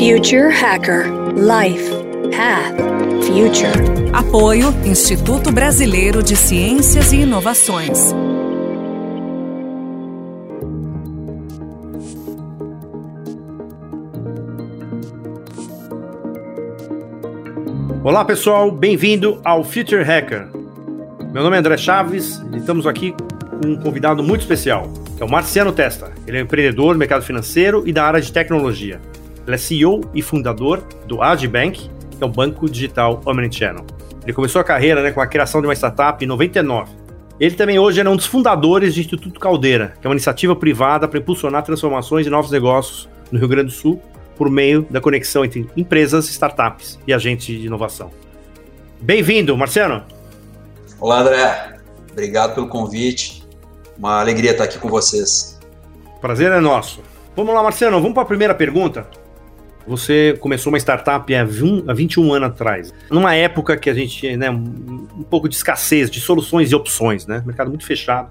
Future Hacker Life Path Future. Apoio Instituto Brasileiro de Ciências e Inovações. Olá pessoal, bem-vindo ao Future Hacker. Meu nome é André Chaves e estamos aqui com um convidado muito especial, que é o Marciano Testa. Ele é empreendedor no mercado financeiro e da área de tecnologia. Ele é CEO e fundador do Agibank, que é o banco digital Omnichannel. Ele começou a carreira né, com a criação de uma startup em 99. Ele também hoje é um dos fundadores do Instituto Caldeira, que é uma iniciativa privada para impulsionar transformações e novos negócios no Rio Grande do Sul por meio da conexão entre empresas, startups e agentes de inovação. Bem-vindo, Marciano. Olá, André. Obrigado pelo convite. Uma alegria estar aqui com vocês. Prazer é nosso. Vamos lá, Marciano, vamos para a primeira pergunta. Você começou uma startup há 21 anos atrás, numa época que a gente, né, um pouco de escassez de soluções e opções, né? Mercado muito fechado.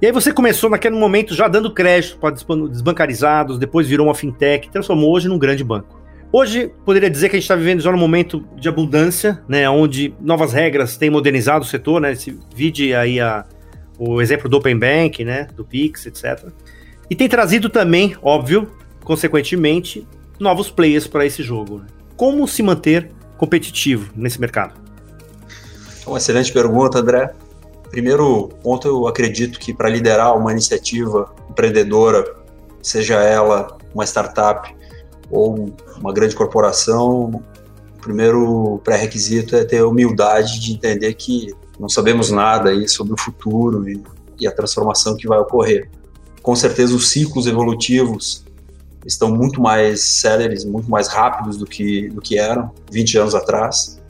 E aí você começou naquele momento já dando crédito para desbancarizados, depois virou uma fintech, transformou hoje num grande banco. Hoje, poderia dizer que a gente está vivendo já num momento de abundância, né, onde novas regras têm modernizado o setor, né, se vide aí a, o exemplo do Open Bank, né, do Pix, etc. E tem trazido também, óbvio, consequentemente, novos players para esse jogo. Né? Como se manter competitivo nesse mercado? Uma excelente pergunta, André. Primeiro ponto, eu acredito que para liderar uma iniciativa empreendedora, seja ela uma startup ou uma grande corporação, o primeiro pré-requisito é ter humildade de entender que não sabemos nada aí sobre o futuro e, e a transformação que vai ocorrer. Com certeza, os ciclos evolutivos estão muito mais céleres, muito mais rápidos do que, do que eram 20 anos atrás.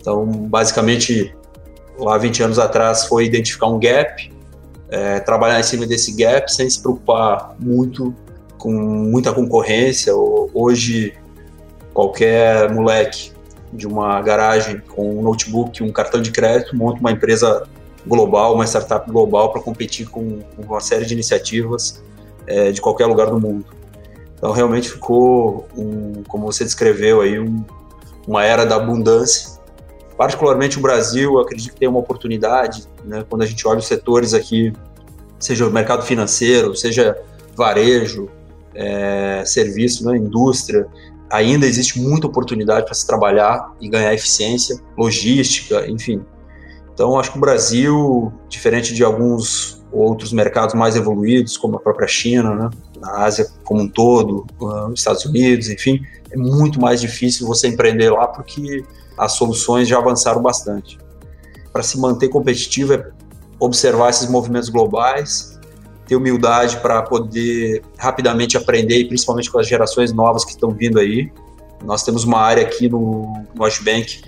Então, basicamente, lá 20 anos atrás foi identificar um gap, é, trabalhar em cima desse gap sem se preocupar muito com muita concorrência. Hoje, qualquer moleque de uma garagem com um notebook, um cartão de crédito, monta uma empresa global, uma startup global para competir com, uma série de iniciativas é, de qualquer lugar do mundo. Então realmente ficou, um, como você descreveu aí, um, uma era da abundância. Particularmente o Brasil, acredito que tem uma oportunidade, né, quando a gente olha os setores aqui, seja o mercado financeiro, seja varejo, é, serviço, né, indústria, ainda existe muita oportunidade para se trabalhar e ganhar eficiência, logística, enfim. Então, acho que o Brasil, diferente de alguns outros mercados mais evoluídos, como a própria China, né, na Ásia como um todo, nos Estados Unidos, enfim, é muito mais difícil você empreender lá porque as soluções já avançaram bastante. Para se manter competitivo é observar esses movimentos globais, ter humildade para poder rapidamente aprender, e principalmente com as gerações novas que estão vindo aí. Nós temos uma área aqui no, no Ashbank,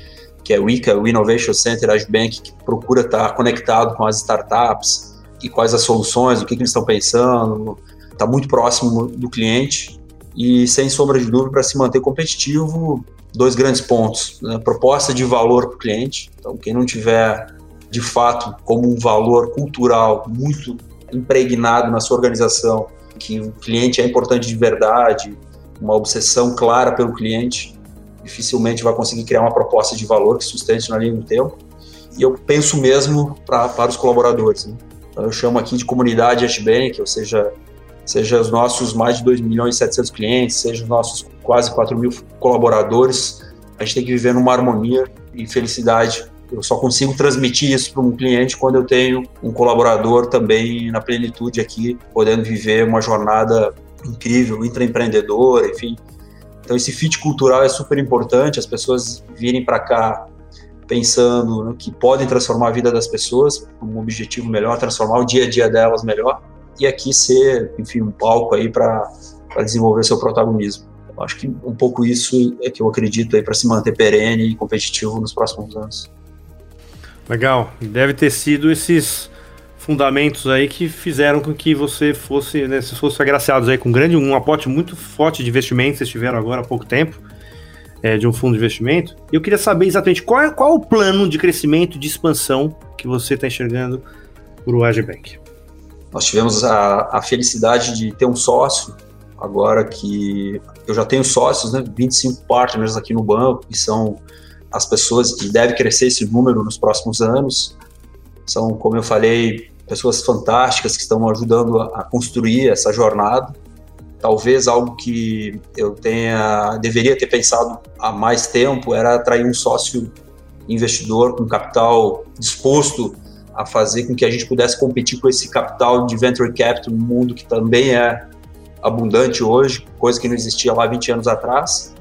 que é o ICA, o Innovation Center Ashbank, que procura estar conectado com as startups e quais as soluções, o que, que eles estão pensando, está muito próximo do cliente e, sem sombra de dúvida, para se manter competitivo, dois grandes pontos. Né? Proposta de valor para o cliente. Então, quem não tiver, de fato, como um valor cultural muito impregnado na sua organização, que o cliente é importante de verdade, uma obsessão clara pelo cliente, dificilmente vai conseguir criar uma proposta de valor que sustente na linha do tempo. E eu penso mesmo pra, para os colaboradores. Né? Então, eu chamo aqui de comunidade Ashbank, ou seja, seja os nossos mais de 2 milhões e 700 clientes, seja os nossos quase 4 mil colaboradores, a gente tem que viver numa harmonia e felicidade. Eu só consigo transmitir isso para um cliente quando eu tenho um colaborador também na plenitude aqui, podendo viver uma jornada incrível, intraempreendedora, enfim. Então esse fit cultural é super importante, as pessoas virem para cá pensando no que podem transformar a vida das pessoas, um objetivo melhor, transformar o dia a dia delas melhor e aqui ser, enfim, um palco aí para desenvolver seu protagonismo. Eu acho que um pouco isso é que eu acredito aí para se manter perene e competitivo nos próximos anos. Legal. Deve ter sido esses fundamentos aí que fizeram com que você fosse, né, se fosse agraciados aí com um grande, um aporte muito forte de investimento, vocês tiveram agora há pouco tempo, é, de um fundo de investimento. Eu queria saber exatamente qual é, qual é o plano de crescimento, de expansão que você está enxergando para o Agibank. Nós tivemos a, a felicidade de ter um sócio agora que eu já tenho sócios, né, 25 partners aqui no banco, que são as pessoas, e deve crescer esse número nos próximos anos. São, como eu falei, pessoas fantásticas que estão ajudando a construir essa jornada. Talvez algo que eu tenha deveria ter pensado há mais tempo era atrair um sócio investidor com capital disposto a fazer com que a gente pudesse competir com esse capital de venture capital no mundo que também é abundante hoje, coisa que não existia lá 20 anos atrás.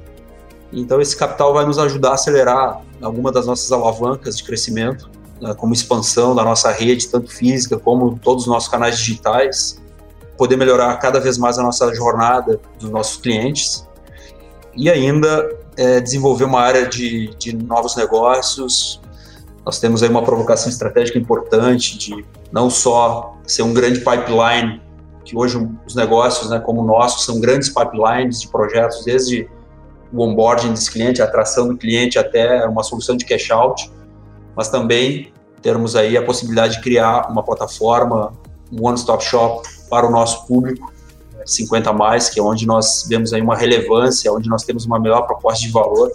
Então esse capital vai nos ajudar a acelerar alguma das nossas alavancas de crescimento, né, como expansão da nossa rede, tanto física como todos os nossos canais digitais, poder melhorar cada vez mais a nossa jornada dos nossos clientes e ainda é, desenvolver uma área de, de novos negócios. Nós temos aí uma provocação estratégica importante de não só ser um grande pipeline, que hoje os negócios, né, como o nosso, são grandes pipelines de projetos, desde o onboarding desse cliente, a atração do cliente até uma solução de cash out, mas também termos aí a possibilidade de criar uma plataforma, um one-stop shop para o nosso público, 50 mais, que é onde nós vemos aí uma relevância, onde nós temos uma melhor proposta de valor.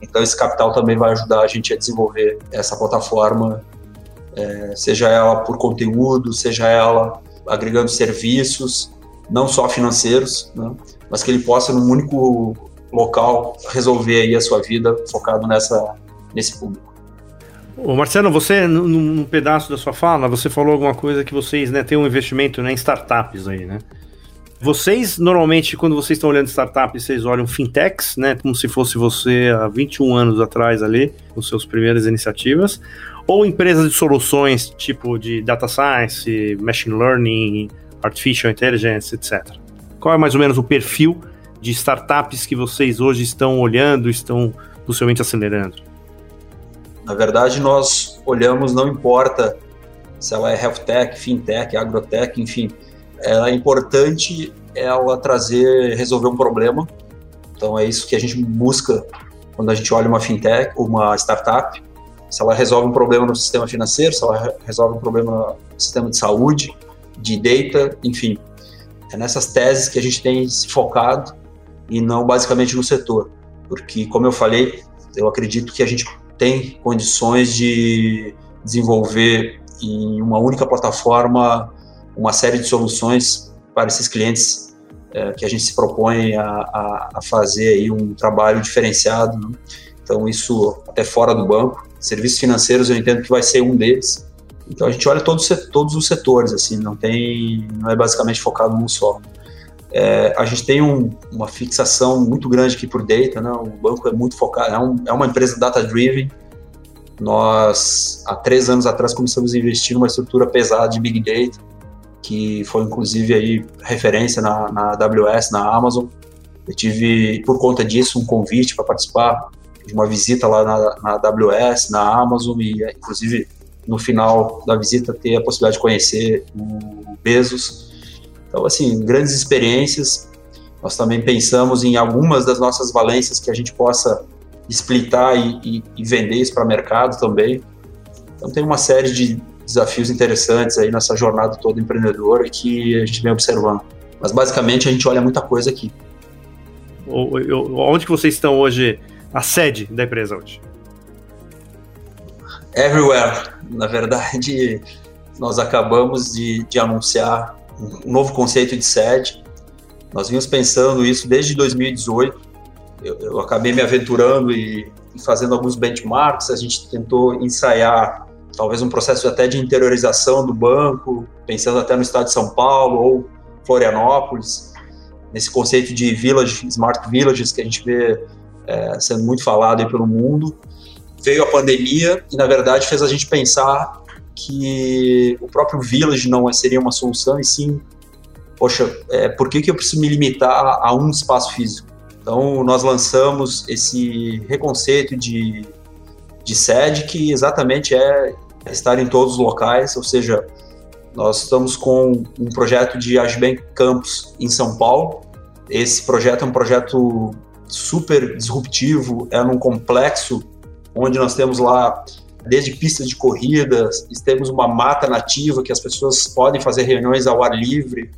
Então esse capital também vai ajudar a gente a desenvolver essa plataforma, é, seja ela por conteúdo, seja ela agregando serviços, não só financeiros, né, mas que ele possa num único local resolver aí a sua vida focado nessa nesse público. Ô Marcelo, você, num, num, pedaço da sua fala, você falou alguma coisa que vocês né, têm um investimento né, em startups aí, né? Vocês, normalmente, quando vocês estão olhando startups, vocês olham fintechs, né? Como se fosse você há 21 anos atrás ali, com suas primeiras iniciativas. Ou empresas de soluções, tipo de data science, machine learning, artificial intelligence, etc. Qual é mais ou menos o perfil de startups que vocês hoje estão olhando, estão possivelmente acelerando? Na verdade, nós olhamos, não importa se ela é health tech, fintech, agrotech, enfim, é importante ela trazer, resolver um problema. Então é isso que a gente busca quando a gente olha uma fintech, uma startup. Se ela resolve um problema no sistema financeiro, se ela resolve um problema no sistema de saúde, de data, enfim. É nessas teses que a gente tem se focado e não basicamente no setor. Porque, como eu falei, eu acredito que a gente tem condições de desenvolver em uma única plataforma uma série de soluções para esses clientes é, que a gente se propõe a, a, a fazer aí um trabalho diferenciado. Né? Então, isso até fora do banco. Serviços financeiros eu entendo que vai ser um deles. Então, a gente olha todos, todos os setores, assim, não tem, não é basicamente focado num só. É, a gente tem um, uma fixação muito grande aqui por data, né? o banco é muito focado, é, um, é uma empresa data-driven, nós, há três anos atrás, começamos a investir numa estrutura pesada de Big Data, que foi inclusive aí referência na, na AWS, na Amazon. Eu tive, por conta disso, um convite para participar de uma visita lá na, na AWS, na Amazon, e inclusive no final da visita ter a possibilidade de conhecer o Bezos. Então, assim, grandes experiências. Nós também pensamos em algumas das nossas valências que a gente possa explitar e, e, e vender isso para o mercado também. Então, tem uma série de desafios interessantes aí nessa jornada toda empreendedora que a gente vem observando. Mas basicamente a gente olha muita coisa aqui. Onde que vocês estão hoje, a sede da empresa hoje? Everywhere. Na verdade, nós acabamos de, de anunciar um novo conceito de sede. Nós vimos pensando isso desde 2018. Eu, eu acabei me aventurando e, e fazendo alguns benchmarks. A gente tentou ensaiar talvez um processo até de interiorização do banco, pensando até no estado de São Paulo ou Florianópolis, nesse conceito de village, smart villages que a gente vê é, sendo muito falado aí pelo mundo. Veio a pandemia e, na verdade, fez a gente pensar que o próprio village não seria uma solução, e sim, poxa, é, por que, que eu preciso me limitar a um espaço físico? Então, nós lançamos esse reconceito de, de sede que exatamente é estar em todos os locais, ou seja, nós estamos com um projeto de Agibank Campus em São Paulo. Esse projeto é um projeto super disruptivo, é num complexo onde nós temos lá desde pistas de corrida, temos uma mata nativa que as pessoas podem fazer reuniões ao ar livre,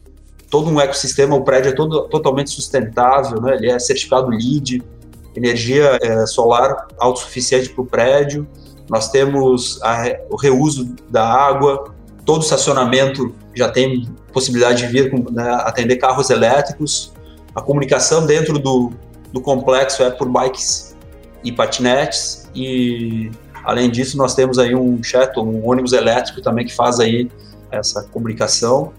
todo um ecossistema, o prédio é todo, totalmente sustentável, né? ele é certificado LEED, energia é, solar autossuficiente para o prédio, nós temos a, o reuso da água, todo estacionamento já tem possibilidade de vir né, atender carros elétricos, a comunicação dentro do, do complexo é por bikes e patinetes. E além disso nós temos aí um shuttle, um ônibus elétrico também que faz aí essa comunicação.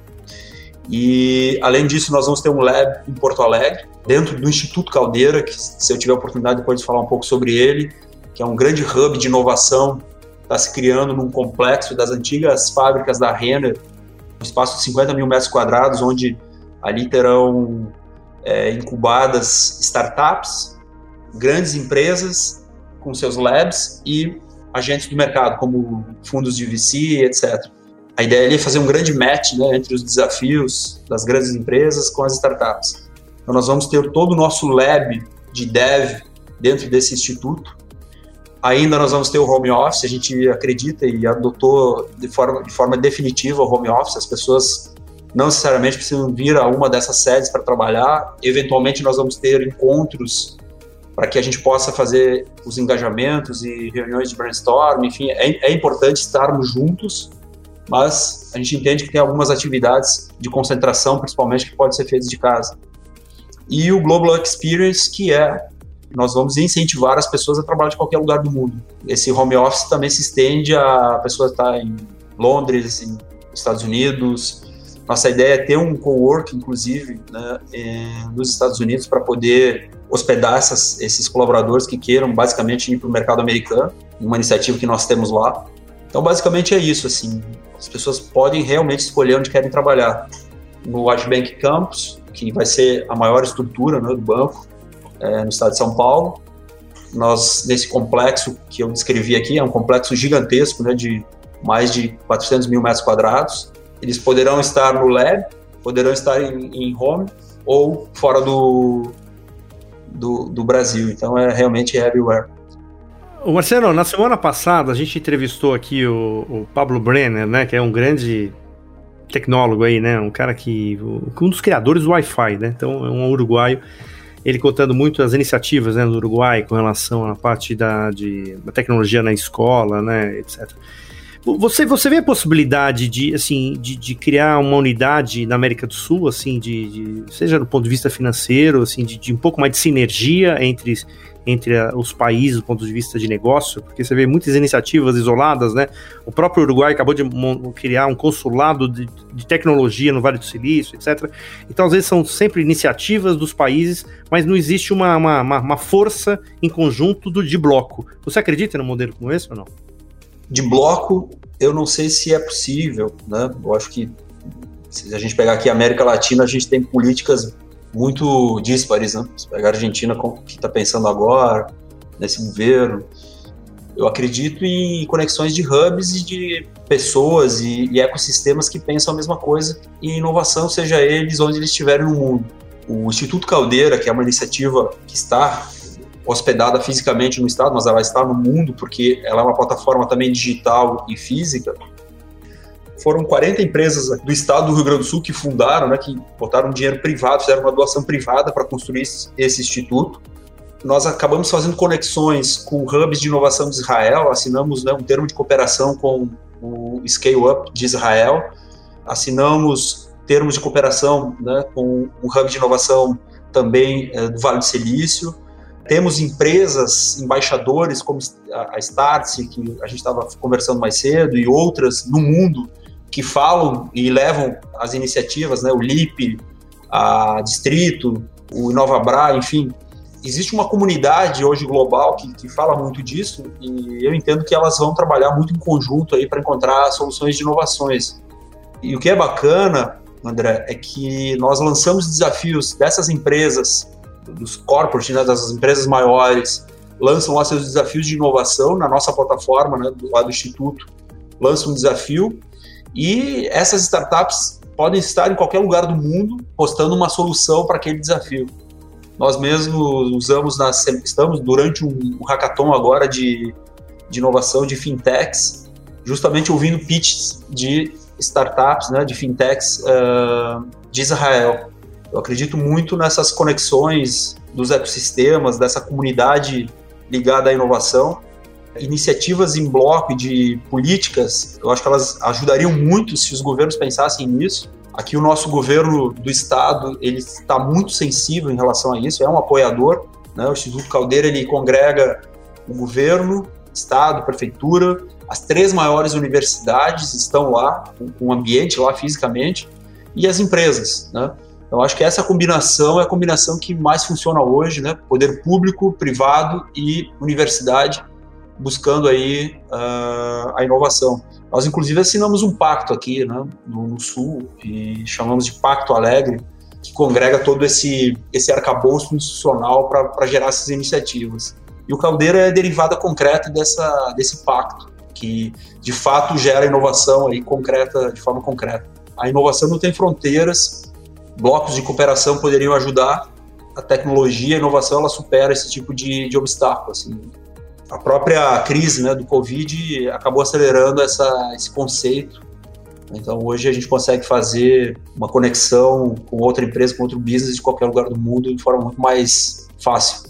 E além disso nós vamos ter um lab em Porto Alegre dentro do Instituto Caldeira que se eu tiver oportunidade depois de falar um pouco sobre ele que é um grande hub de inovação está se criando num complexo das antigas fábricas da Renner um espaço de 50 mil metros quadrados onde ali terão é, incubadas startups, grandes empresas com seus labs e agentes do mercado, como fundos de VC, etc. A ideia é fazer um grande match né, entre os desafios das grandes empresas com as startups. Então, nós vamos ter todo o nosso lab de dev dentro desse instituto. Ainda nós vamos ter o home office, a gente acredita e adotou de forma, de forma definitiva o home office, as pessoas não necessariamente precisam vir a uma dessas sedes para trabalhar. Eventualmente, nós vamos ter encontros para que a gente possa fazer os engajamentos e reuniões de brainstorm. Enfim, é, é importante estarmos juntos, mas a gente entende que tem algumas atividades de concentração, principalmente, que podem ser feitas de casa. E o Global Experience, que é nós vamos incentivar as pessoas a trabalhar de qualquer lugar do mundo. Esse home office também se estende a pessoa estar em Londres, em Estados Unidos, nossa ideia é ter um co-work, inclusive, né, é, nos Estados Unidos para poder hospedar essas, esses colaboradores que queiram basicamente ir para o mercado americano, uma iniciativa que nós temos lá. Então, basicamente é isso. Assim, as pessoas podem realmente escolher onde querem trabalhar. No Bank Campus, que vai ser a maior estrutura né, do banco é, no estado de São Paulo. Nós, nesse complexo que eu descrevi aqui, é um complexo gigantesco, né, de mais de 400 mil metros quadrados, eles poderão estar no lab, poderão estar em, em home ou fora do, do, do, Brasil. Então é realmente everywhere. O Marcelo, na semana passada a gente entrevistou aqui o, o, Pablo Brenner, né, que é um grande tecnólogo aí, né, um cara que um dos criadores do Wi-Fi, né? Então é um uruguaio. Ele contando muito as iniciativas né, do Uruguai com relação à parte da, de, da tecnologia na escola, né, etc. Você, você vê a possibilidade de, assim, de, de criar uma unidade na América do Sul, assim, de, de seja do ponto de vista financeiro, assim, de, de um pouco mais de sinergia entre, entre os países do ponto de vista de negócio, porque você vê muitas iniciativas isoladas, né? O próprio Uruguai acabou de criar um consulado de, de, tecnologia no Vale do Silício, etc. Então, às vezes, são sempre iniciativas dos países, mas não existe uma, uma, uma, uma força em conjunto do, de bloco. Você acredita num modelo como esse ou não? De bloco, eu não sei se é possível, né? Eu acho que se a gente pegar aqui a América Latina, a gente tem políticas muito díspares, né? Se pegar a Argentina, que está pensando agora, nesse governo, eu acredito em conexões de hubs e de pessoas e, e, ecossistemas que pensam a mesma coisa e inovação, seja eles onde eles estiverem no mundo. O Instituto Caldeira, que é uma iniciativa que está hospedada fisicamente no estado, mas ela está no mundo porque ela é uma plataforma também digital e física. Foram 40 empresas do estado do Rio Grande do Sul que fundaram, né, que botaram dinheiro privado, fizeram uma doação privada para construir esse instituto. Nós acabamos fazendo conexões com hubs de inovação de Israel, assinamos né, um termo de cooperação com o Scale Up de Israel, assinamos termos de cooperação né, com um hub de inovação também é, do Vale do Silício, temos empresas, embaixadores como a Startse, que a gente estava conversando mais cedo, e outras no mundo que falam e levam as iniciativas, né? o LIP, a Distrito, o InovaBra, enfim. Existe uma comunidade hoje global que, que fala muito disso e eu entendo que elas vão trabalhar muito em conjunto aí para encontrar soluções de inovações. E o que é bacana, André, é que nós lançamos desafios dessas empresas dos corporates, né, das empresas maiores, lançam lá seus desafios de inovação na nossa plataforma, né, do lado do Instituto, lançam um desafio e essas startups podem estar em qualquer lugar do mundo postando uma solução para aquele desafio. Nós mesmos usamos, estamos durante um hackathon agora de, de inovação de fintechs, justamente ouvindo pitches de startups, né, de fintechs uh, de Israel. Eu acredito muito nessas conexões dos ecossistemas, dessa comunidade ligada à inovação. Iniciativas em bloco de políticas, eu acho que elas ajudariam muito se os governos pensassem nisso. Aqui o nosso governo do estado ele está muito sensível em relação a isso, é um apoiador. Né? O Instituto Caldeira ele congrega o governo, estado, prefeitura, as três maiores universidades estão lá, com o ambiente lá fisicamente, e as empresas. Né? Então, acho que essa combinação é a combinação que mais funciona hoje, né? Poder público, privado e universidade buscando aí uh, a inovação. Nós, inclusive, assinamos um pacto aqui né, no, no, Sul, e chamamos de Pacto Alegre, que congrega todo esse, esse arcabouço institucional para gerar essas iniciativas. E o Caldeira é derivada concreta dessa, desse pacto, que de fato gera inovação aí concreta, de forma concreta. A inovação não tem fronteiras, blocos de cooperação poderiam ajudar. A tecnologia, a inovação, ela supera esse tipo de, de obstáculo. Assim. A própria crise né, do Covid acabou acelerando essa, esse conceito. Então, hoje a gente consegue fazer uma conexão com outra empresa, com outro business de qualquer lugar do mundo de forma muito mais fácil.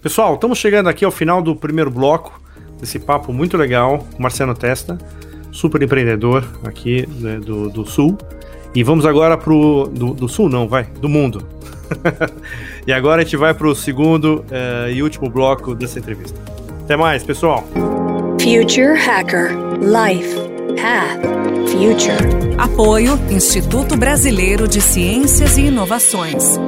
Pessoal, estamos chegando aqui ao final do primeiro bloco desse papo muito legal com Marciano Testa, super empreendedor aqui né, do, do Sul. E vamos agora pro. Do, do sul, não, vai, do mundo. e agora a gente vai pro segundo uh, e último bloco dessa entrevista. Até mais, pessoal. Future Hacker Life Path Future. Apoio Instituto Brasileiro de Ciências e Inovações.